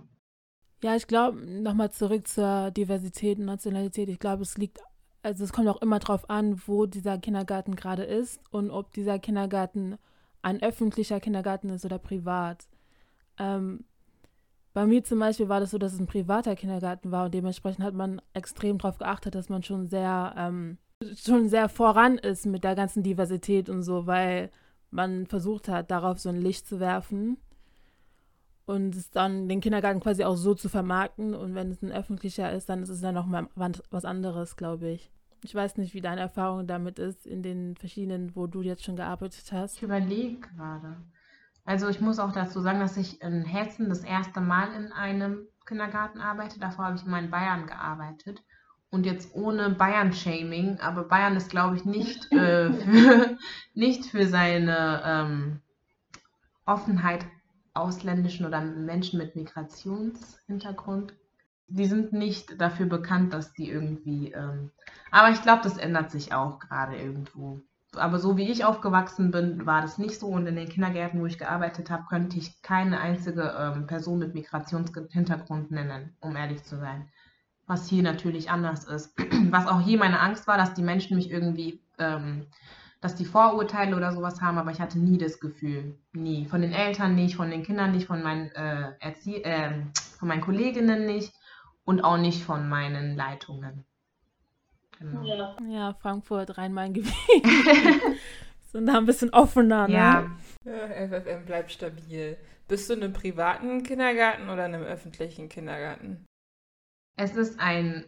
Ja, ich glaube, nochmal zurück zur Diversität und Nationalität. Ich glaube, es liegt, also es kommt auch immer drauf an, wo dieser Kindergarten gerade ist und ob dieser Kindergarten ein öffentlicher Kindergarten ist oder privat. Ähm, bei mir zum Beispiel war das so, dass es ein privater Kindergarten war und dementsprechend hat man extrem darauf geachtet, dass man schon sehr, ähm, schon sehr voran ist mit der ganzen Diversität und so, weil man versucht hat, darauf so ein Licht zu werfen und es dann den Kindergarten quasi auch so zu vermarkten. Und wenn es ein öffentlicher ist, dann ist es dann nochmal was anderes, glaube ich. Ich weiß nicht, wie deine Erfahrung damit ist in den verschiedenen, wo du jetzt schon gearbeitet hast. Ich überlege gerade. Also ich muss auch dazu sagen, dass ich in Hessen das erste Mal in einem Kindergarten arbeite. Davor habe ich mal in Bayern gearbeitet. Und jetzt ohne Bayern-Shaming, aber Bayern ist, glaube ich, nicht, äh, für, nicht für seine ähm, Offenheit ausländischen oder Menschen mit Migrationshintergrund. Die sind nicht dafür bekannt, dass die irgendwie. Ähm, aber ich glaube, das ändert sich auch gerade irgendwo. Aber so wie ich aufgewachsen bin, war das nicht so. Und in den Kindergärten, wo ich gearbeitet habe, könnte ich keine einzige ähm, Person mit Migrationshintergrund nennen, um ehrlich zu sein. Was hier natürlich anders ist. Was auch hier meine Angst war, dass die Menschen mich irgendwie ähm, dass die Vorurteile oder sowas haben, aber ich hatte nie das Gefühl. Nie. Von den Eltern nicht, von den Kindern nicht, von meinen, äh, Erzie äh, von meinen Kolleginnen nicht und auch nicht von meinen Leitungen. Genau. Ja, ja Frankfurt, Rhein-Main-Gebiet. sind da ein bisschen offener, ne? Ja. ja. FFM bleibt stabil. Bist du in einem privaten Kindergarten oder in einem öffentlichen Kindergarten? Es ist ein,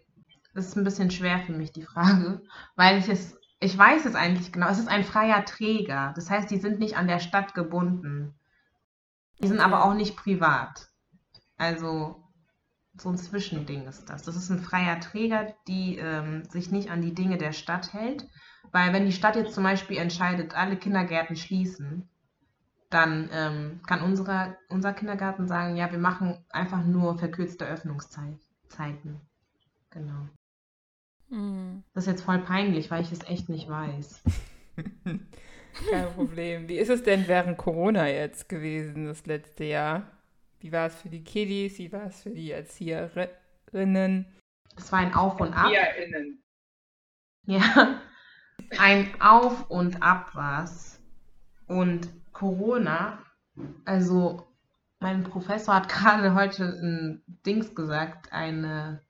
das ist ein bisschen schwer für mich, die Frage, weil ich es ich weiß es eigentlich genau. Es ist ein freier Träger. Das heißt, die sind nicht an der Stadt gebunden. Die sind aber auch nicht privat. Also so ein Zwischending ist das. Das ist ein freier Träger, die ähm, sich nicht an die Dinge der Stadt hält. Weil wenn die Stadt jetzt zum Beispiel entscheidet, alle Kindergärten schließen, dann ähm, kann unsere, unser Kindergarten sagen, ja, wir machen einfach nur verkürzte Öffnungszeiten. Genau. Mhm. Das ist jetzt voll peinlich, weil ich es echt nicht weiß. Kein Problem. Wie ist es denn während Corona jetzt gewesen, das letzte Jahr? Wie war es für die Kiddies? Wie war es für die Erzieherinnen? Es war ein Auf und Ab. Erzieherinnen. Ja, ein Auf und Ab war es. Und Corona, also mein Professor hat gerade heute ein Dings gesagt, eine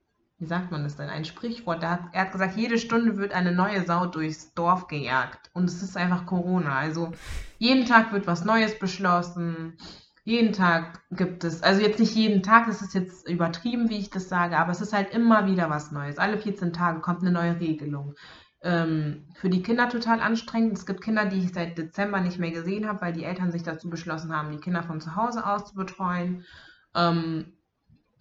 wie sagt man das denn, ein Sprichwort. Hat, er hat gesagt, jede Stunde wird eine neue Sau durchs Dorf gejagt. Und es ist einfach Corona. Also jeden Tag wird was Neues beschlossen. Jeden Tag gibt es, also jetzt nicht jeden Tag, das ist jetzt übertrieben, wie ich das sage, aber es ist halt immer wieder was Neues. Alle 14 Tage kommt eine neue Regelung. Ähm, für die Kinder total anstrengend. Es gibt Kinder, die ich seit Dezember nicht mehr gesehen habe, weil die Eltern sich dazu beschlossen haben, die Kinder von zu Hause aus zu betreuen. Ähm,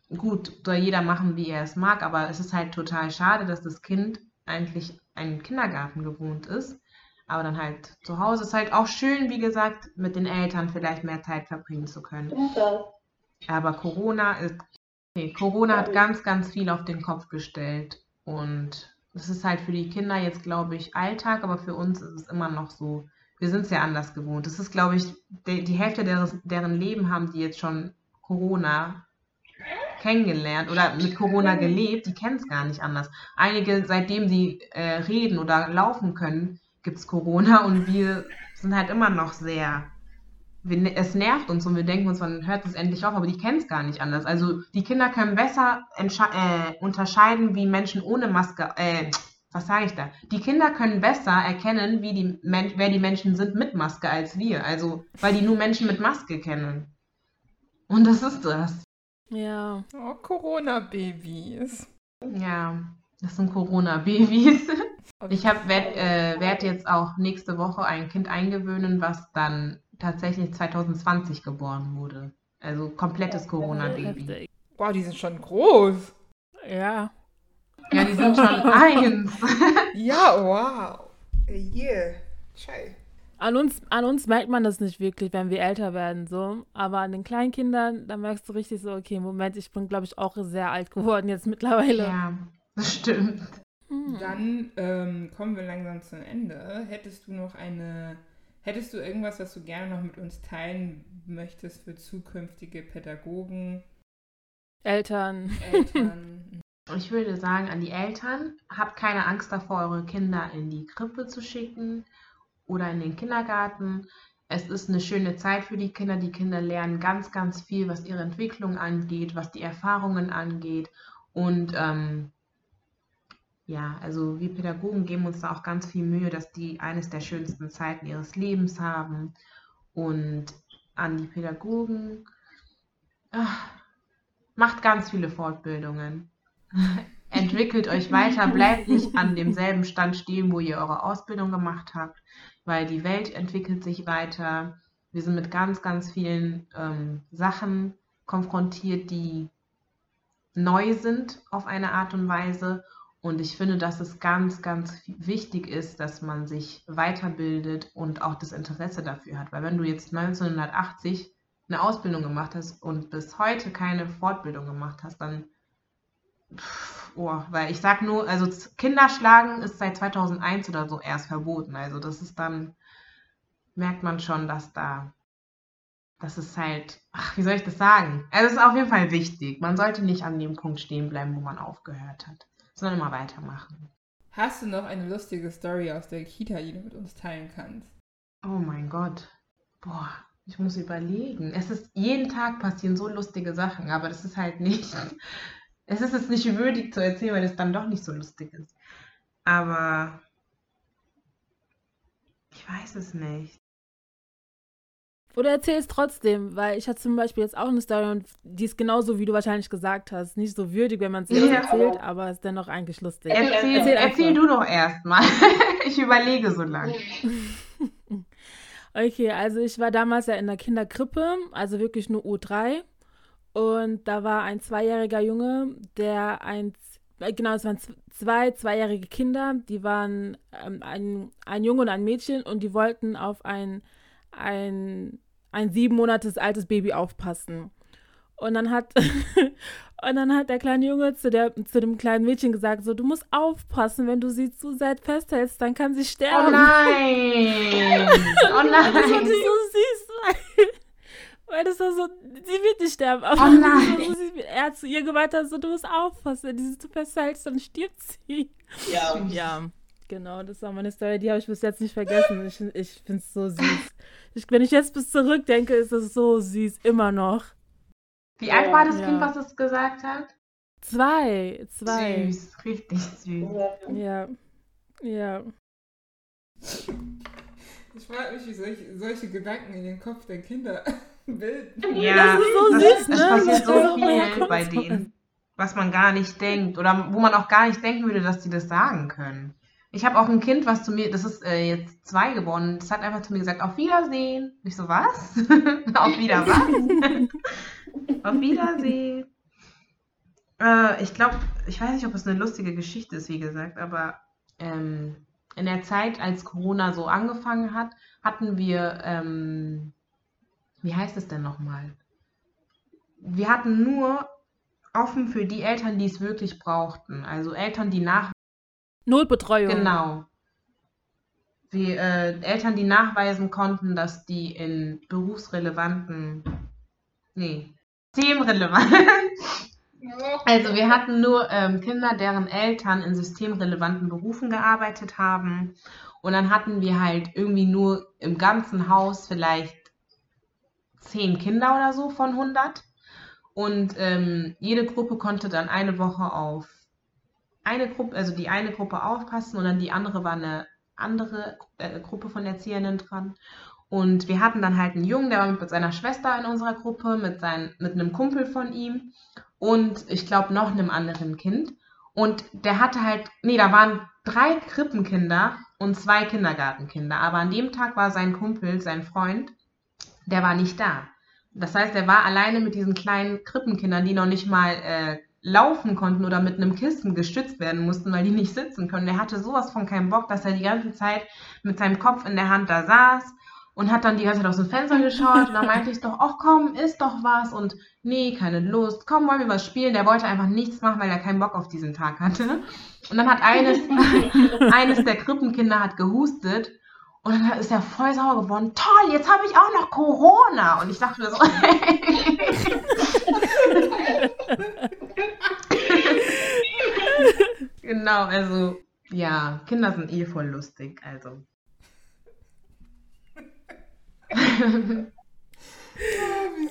gut, soll jeder machen, wie er es mag, aber es ist halt total schade, dass das Kind eigentlich einen Kindergarten gewohnt ist. Aber dann halt zu Hause ist halt auch schön, wie gesagt, mit den Eltern vielleicht mehr Zeit verbringen zu können. Aber Corona ist, okay, Corona hat ganz, ganz viel auf den Kopf gestellt. Und es ist halt für die Kinder jetzt, glaube ich, Alltag, aber für uns ist es immer noch so, wir sind es ja anders gewohnt. Es ist, glaube ich, die, die Hälfte deres, deren Leben haben die jetzt schon Corona kennengelernt oder mit Corona gelebt, die kennen es gar nicht anders. Einige, seitdem sie äh, reden oder laufen können, gibt es Corona und wir sind halt immer noch sehr wir, es nervt uns und wir denken uns, wann hört es endlich auf, aber die kennen es gar nicht anders. Also die Kinder können besser äh, unterscheiden, wie Menschen ohne Maske, äh, was sage ich da? Die Kinder können besser erkennen, wie die wer die Menschen sind mit Maske als wir. Also, weil die nur Menschen mit Maske kennen. Und das ist das. Ja. Oh, Corona-Babys. Ja, das sind Corona-Babys. Ich werde äh, werd jetzt auch nächste Woche ein Kind eingewöhnen, was dann tatsächlich 2020 geboren wurde. Also komplettes Corona-Baby. Boah, die sind schon groß. Ja. Ja, die sind schon eins. ja, wow. Yeah. Schei. An uns, an uns merkt man das nicht wirklich, wenn wir älter werden, so. Aber an den kleinen Kindern, da merkst du richtig so, okay, Moment, ich bin, glaube ich, auch sehr alt geworden jetzt mittlerweile. Ja, das stimmt. Hm. Dann ähm, kommen wir langsam zum Ende. Hättest du noch eine Hättest du irgendwas, was du gerne noch mit uns teilen möchtest für zukünftige Pädagogen? Eltern. Eltern. Ich würde sagen an die Eltern, habt keine Angst davor, eure Kinder in die Krippe zu schicken oder in den Kindergarten. Es ist eine schöne Zeit für die Kinder. Die Kinder lernen ganz, ganz viel, was ihre Entwicklung angeht, was die Erfahrungen angeht. Und ähm, ja, also wir Pädagogen geben uns da auch ganz viel Mühe, dass die eines der schönsten Zeiten ihres Lebens haben. Und an die Pädagogen, ach, macht ganz viele Fortbildungen. Entwickelt euch weiter, bleibt nicht an demselben Stand stehen, wo ihr eure Ausbildung gemacht habt, weil die Welt entwickelt sich weiter. Wir sind mit ganz, ganz vielen ähm, Sachen konfrontiert, die neu sind auf eine Art und Weise. Und ich finde, dass es ganz, ganz wichtig ist, dass man sich weiterbildet und auch das Interesse dafür hat. Weil wenn du jetzt 1980 eine Ausbildung gemacht hast und bis heute keine Fortbildung gemacht hast, dann, pff, oh, weil ich sag nur, also Kinderschlagen ist seit 2001 oder so erst verboten. Also das ist dann, merkt man schon, dass da, das ist halt, ach, wie soll ich das sagen? Also es ist auf jeden Fall wichtig. Man sollte nicht an dem Punkt stehen bleiben, wo man aufgehört hat sondern immer weitermachen. Hast du noch eine lustige Story aus der Kita, die du mit uns teilen kannst? Oh mein Gott. Boah, ich muss überlegen. Es ist jeden Tag passieren so lustige Sachen, aber das ist halt nicht. Es ist es nicht würdig zu erzählen, weil es dann doch nicht so lustig ist. Aber ich weiß es nicht. Oder erzähl es trotzdem, weil ich hatte zum Beispiel jetzt auch eine Story und die ist genauso, wie du wahrscheinlich gesagt hast. Nicht so würdig, wenn man es ja. erzählt, aber ist dennoch eigentlich lustig. Erzähl, erzähl, erzähl du doch erstmal. ich überlege so lange. okay, also ich war damals ja in der Kinderkrippe, also wirklich nur U3. Und da war ein zweijähriger Junge, der ein, genau, es waren zwei zweijährige Kinder, die waren ähm, ein, ein Junge und ein Mädchen und die wollten auf ein ein, ein sieben Monate altes Baby aufpassen. Und dann hat und dann hat der kleine Junge zu, der, zu dem kleinen Mädchen gesagt, so, du musst aufpassen, wenn du sie zu sehr festhältst, dann kann sie sterben. Oh nein! Oh nein! das fand ich so süß, weil, weil das war so, sie wird nicht sterben. Aber oh nein! So, sie, er hat zu ihr gemeint, so, du musst aufpassen, wenn du sie zu festhältst, dann stirbt sie. Ja. Ja, genau, das war meine Story, die habe ich bis jetzt nicht vergessen. Ich, ich finde es so süß. Ich, wenn ich jetzt bis zurückdenke, ist es so süß, immer noch. Wie alt war das ja. Kind, was es gesagt hat? Zwei, zwei. Süß, richtig süß. Ja, ja. Ich frage mich, wie solche, solche Gedanken in den Kopf der Kinder bilden. Ja, das ist so das, süß, ne? Es passiert so viel bei denen, was man gar nicht denkt oder wo man auch gar nicht denken würde, dass die das sagen können. Ich habe auch ein Kind, was zu mir, das ist äh, jetzt zwei geworden, das hat einfach zu mir gesagt, auf Wiedersehen. Ich so, was? auf Wieder was? auf Wiedersehen. Äh, ich glaube, ich weiß nicht, ob es eine lustige Geschichte ist, wie gesagt, aber ähm, in der Zeit, als Corona so angefangen hat, hatten wir, ähm, wie heißt es denn nochmal? Wir hatten nur offen für die Eltern, die es wirklich brauchten. Also Eltern, die nach Notbetreuung. Genau. Die äh, Eltern, die nachweisen konnten, dass die in berufsrelevanten, nee, systemrelevant, Also wir hatten nur ähm, Kinder, deren Eltern in systemrelevanten Berufen gearbeitet haben. Und dann hatten wir halt irgendwie nur im ganzen Haus vielleicht zehn Kinder oder so von 100. Und ähm, jede Gruppe konnte dann eine Woche auf eine Gruppe, also die eine Gruppe aufpassen und dann die andere war eine andere äh, Gruppe von Erzieherinnen dran. Und wir hatten dann halt einen Jungen, der war mit seiner Schwester in unserer Gruppe, mit, sein, mit einem Kumpel von ihm und ich glaube noch einem anderen Kind. Und der hatte halt, nee, da waren drei Krippenkinder und zwei Kindergartenkinder. Aber an dem Tag war sein Kumpel, sein Freund, der war nicht da. Das heißt, er war alleine mit diesen kleinen Krippenkindern, die noch nicht mal äh, laufen konnten oder mit einem Kissen gestützt werden mussten, weil die nicht sitzen können. Er hatte sowas von keinen Bock, dass er die ganze Zeit mit seinem Kopf in der Hand da saß und hat dann die ganze Zeit aus dem Fenster geschaut und dann meinte ich doch, ach komm, isst doch was und nee, keine Lust, komm, wollen wir was spielen. Der wollte einfach nichts machen, weil er keinen Bock auf diesen Tag hatte. Und dann hat eines, eines der Krippenkinder hat gehustet und dann ist er voll sauer geworden. Toll, jetzt habe ich auch noch Corona. Und ich dachte mir so, genau, also ja, Kinder sind eh voll lustig, also.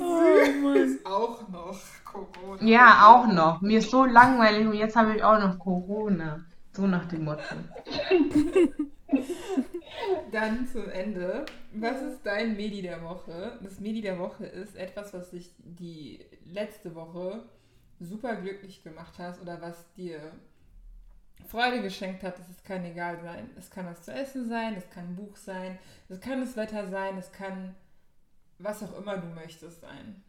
oh, ist auch noch Corona. Ja, auch noch. Mir ist so langweilig und jetzt habe ich auch noch Corona. So nach dem Motto. Dann zum Ende. Was ist dein Medi der Woche? Das Medi der Woche ist etwas, was dich die letzte Woche super glücklich gemacht hast oder was dir Freude geschenkt hat, dass es kann egal sein. Es kann was zu essen sein, es kann ein Buch sein, es kann das Wetter sein, es kann was auch immer du möchtest sein.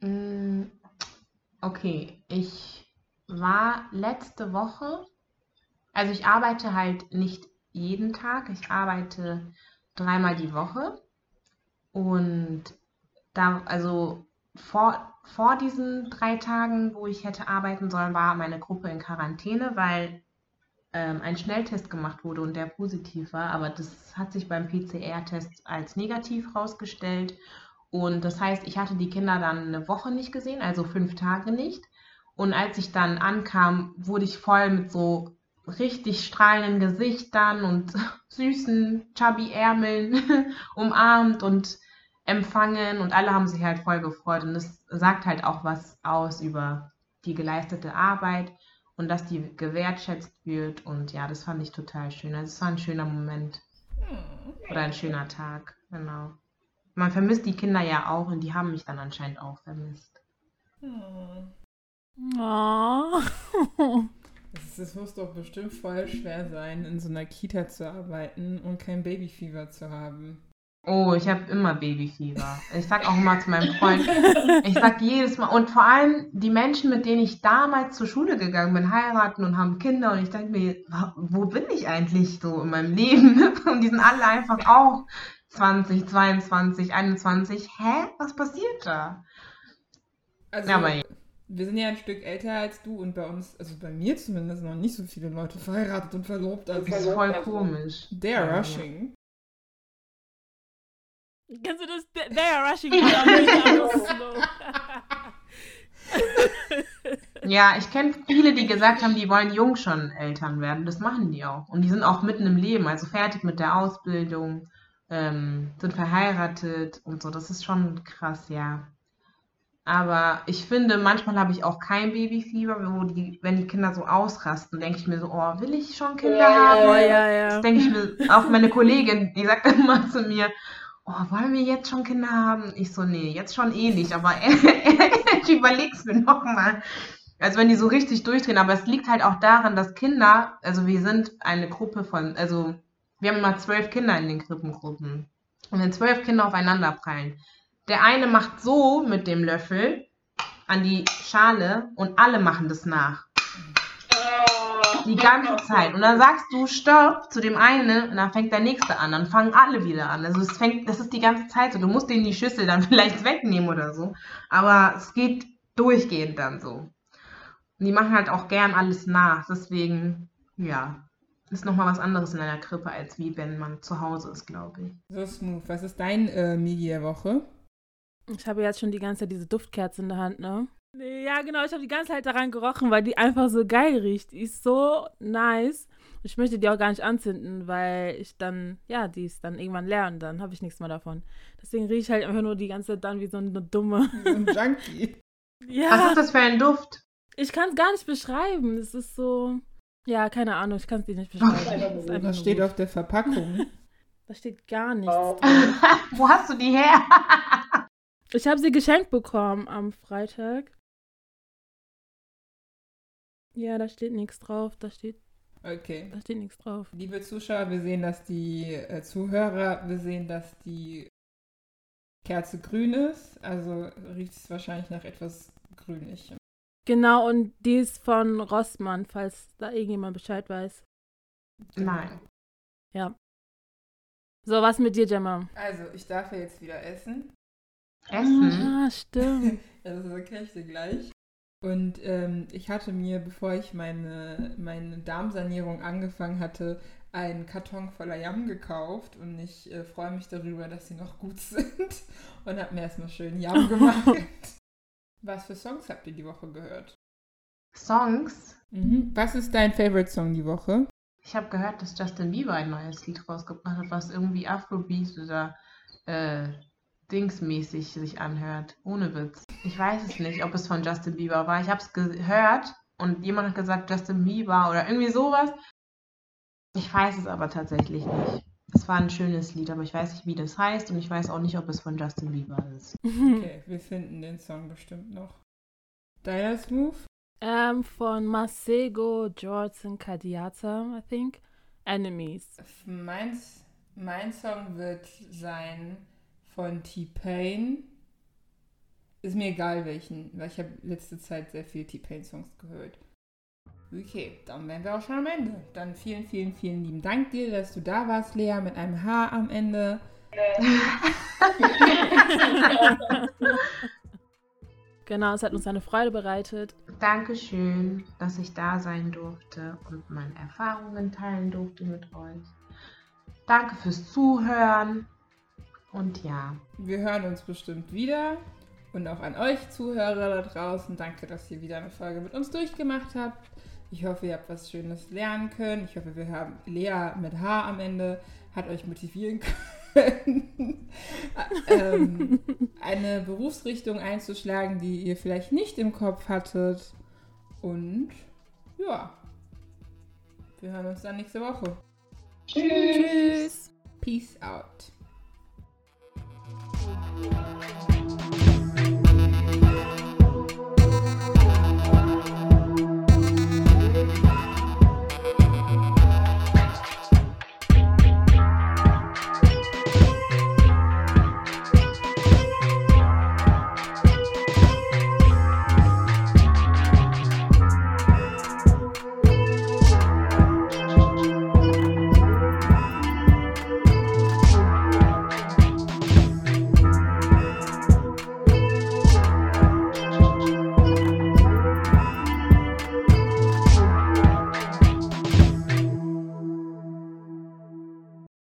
Mm, okay, ich war letzte Woche, also ich arbeite halt nicht jeden Tag, ich arbeite dreimal die Woche und da, also vor, vor diesen drei Tagen, wo ich hätte arbeiten sollen, war meine Gruppe in Quarantäne, weil ähm, ein Schnelltest gemacht wurde und der positiv war. Aber das hat sich beim PCR-Test als negativ rausgestellt. Und das heißt, ich hatte die Kinder dann eine Woche nicht gesehen, also fünf Tage nicht. Und als ich dann ankam, wurde ich voll mit so richtig strahlenden Gesichtern und süßen chubby Ärmeln umarmt und empfangen und alle haben sich halt voll gefreut und das sagt halt auch was aus über die geleistete Arbeit und dass die gewertschätzt wird und ja, das fand ich total schön. Also es war ein schöner Moment oder ein schöner Tag, genau. Man vermisst die Kinder ja auch und die haben mich dann anscheinend auch vermisst. Oh. Das, das muss doch bestimmt voll schwer sein, in so einer Kita zu arbeiten und kein Babyfieber zu haben. Oh, ich habe immer Babyfieber. Ich sag auch immer zu meinem Freund, ich sag jedes Mal, und vor allem die Menschen, mit denen ich damals zur Schule gegangen bin, heiraten und haben Kinder und ich denke mir, wo bin ich eigentlich so in meinem Leben? Und die sind alle einfach auch 20, 22, 21. Hä? Was passiert da? Also, Ja, aber wir sind ja ein Stück älter als du und bei uns, also bei mir zumindest, noch nicht so viele Leute verheiratet und verlobt. Also Das ist voll komisch. They're rushing. Kennst du das? They are rushing. Ja, ich kenne viele, die gesagt haben, die wollen jung schon Eltern werden. Das machen die auch. Und die sind auch mitten im Leben, also fertig mit der Ausbildung, ähm, sind verheiratet und so. Das ist schon krass, ja. Aber ich finde, manchmal habe ich auch kein Babyfieber, wo die, wenn die Kinder so ausrasten, denke ich mir so, oh, will ich schon Kinder haben? Oh, ja, ja. Das denke ich mir, auch meine Kollegin, die sagt immer zu mir, oh, wollen wir jetzt schon Kinder haben? Ich so, nee, jetzt schon eh nicht, aber ich überleg's mir nochmal. Also wenn die so richtig durchdrehen, aber es liegt halt auch daran, dass Kinder, also wir sind eine Gruppe von, also wir haben immer zwölf Kinder in den Krippengruppen. Und wenn zwölf Kinder aufeinander prallen, der eine macht so mit dem Löffel an die Schale und alle machen das nach. Die ganze Zeit. Und dann sagst du Stopp zu dem einen und dann fängt der nächste an. Dann fangen alle wieder an. Also es fängt, das ist die ganze Zeit so. Du musst denen die Schüssel dann vielleicht wegnehmen oder so. Aber es geht durchgehend dann so. Und die machen halt auch gern alles nach. Deswegen, ja, ist nochmal was anderes in einer Krippe, als wie wenn man zu Hause ist, glaube ich. So smooth. Was ist dein äh, Medi der Woche? Ich habe jetzt schon die ganze Zeit diese Duftkerze in der Hand, ne? Nee, ja, genau. Ich habe die ganze Zeit daran gerochen, weil die einfach so geil riecht. Die ist so nice. Ich möchte die auch gar nicht anzünden, weil ich dann, ja, die ist dann irgendwann leer und dann habe ich nichts mehr davon. Deswegen rieche ich halt einfach nur die ganze Zeit dann wie so eine dumme. So ein Junkie. ja. Was ist das für ein Duft? Ich kann es gar nicht beschreiben. Es ist so. Ja, keine Ahnung, ich kann es dir nicht beschreiben. Was nur steht gut. auf der Verpackung? Da steht gar nichts. Oh. Wo hast du die her? Ich habe sie geschenkt bekommen am Freitag. Ja, da steht nichts drauf. Da steht, Okay. da steht nichts drauf. Liebe Zuschauer, wir sehen, dass die äh, Zuhörer, wir sehen, dass die Kerze grün ist. Also riecht es wahrscheinlich nach etwas grünlichem. Genau, und die ist von Rossmann, falls da irgendjemand Bescheid weiß. Nein. So, was mit dir, Gemma? Also, ich darf ja jetzt wieder essen. Essen. Ah, stimmt. Also, das erkläre ich dir gleich. Und ähm, ich hatte mir, bevor ich meine, meine Darmsanierung angefangen hatte, einen Karton voller Yam gekauft und ich äh, freue mich darüber, dass sie noch gut sind und habe mir erstmal schön Yam gemacht. Was für Songs habt ihr die Woche gehört? Songs. Mhm. Was ist dein Favorite Song die Woche? Ich habe gehört, dass Justin Bieber ein neues Lied rausgebracht hat, was irgendwie Afrobeat oder äh, Dingsmäßig sich anhört. Ohne Witz. Ich weiß es nicht, ob es von Justin Bieber war. Ich habe es gehört und jemand hat gesagt Justin Bieber oder irgendwie sowas. Ich weiß es aber tatsächlich nicht. Es war ein schönes Lied, aber ich weiß nicht, wie das heißt und ich weiß auch nicht, ob es von Justin Bieber ist. Okay, wir finden den Song bestimmt noch. Deiner Smooth? ähm, von Masego Jordan Kadiata, I think. Enemies. Mein, mein Song wird sein von T-Pain. Ist mir egal welchen, weil ich habe letzte Zeit sehr viel T-Pain-Songs gehört. Okay, dann wären wir auch schon am Ende. Dann vielen, vielen, vielen lieben Dank dir, dass du da warst, Lea, mit einem H am Ende. Genau, es hat uns eine Freude bereitet. Dankeschön, dass ich da sein durfte und meine Erfahrungen teilen durfte mit euch. Danke fürs Zuhören. Und ja, Wir hören uns bestimmt wieder. Und auch an euch Zuhörer da draußen. Danke, dass ihr wieder eine Folge mit uns durchgemacht habt. Ich hoffe, ihr habt was Schönes lernen können. Ich hoffe, wir haben Lea mit H am Ende hat euch motivieren können, ähm, eine Berufsrichtung einzuschlagen, die ihr vielleicht nicht im Kopf hattet. Und ja, wir hören uns dann nächste Woche. Tschüss. Peace out.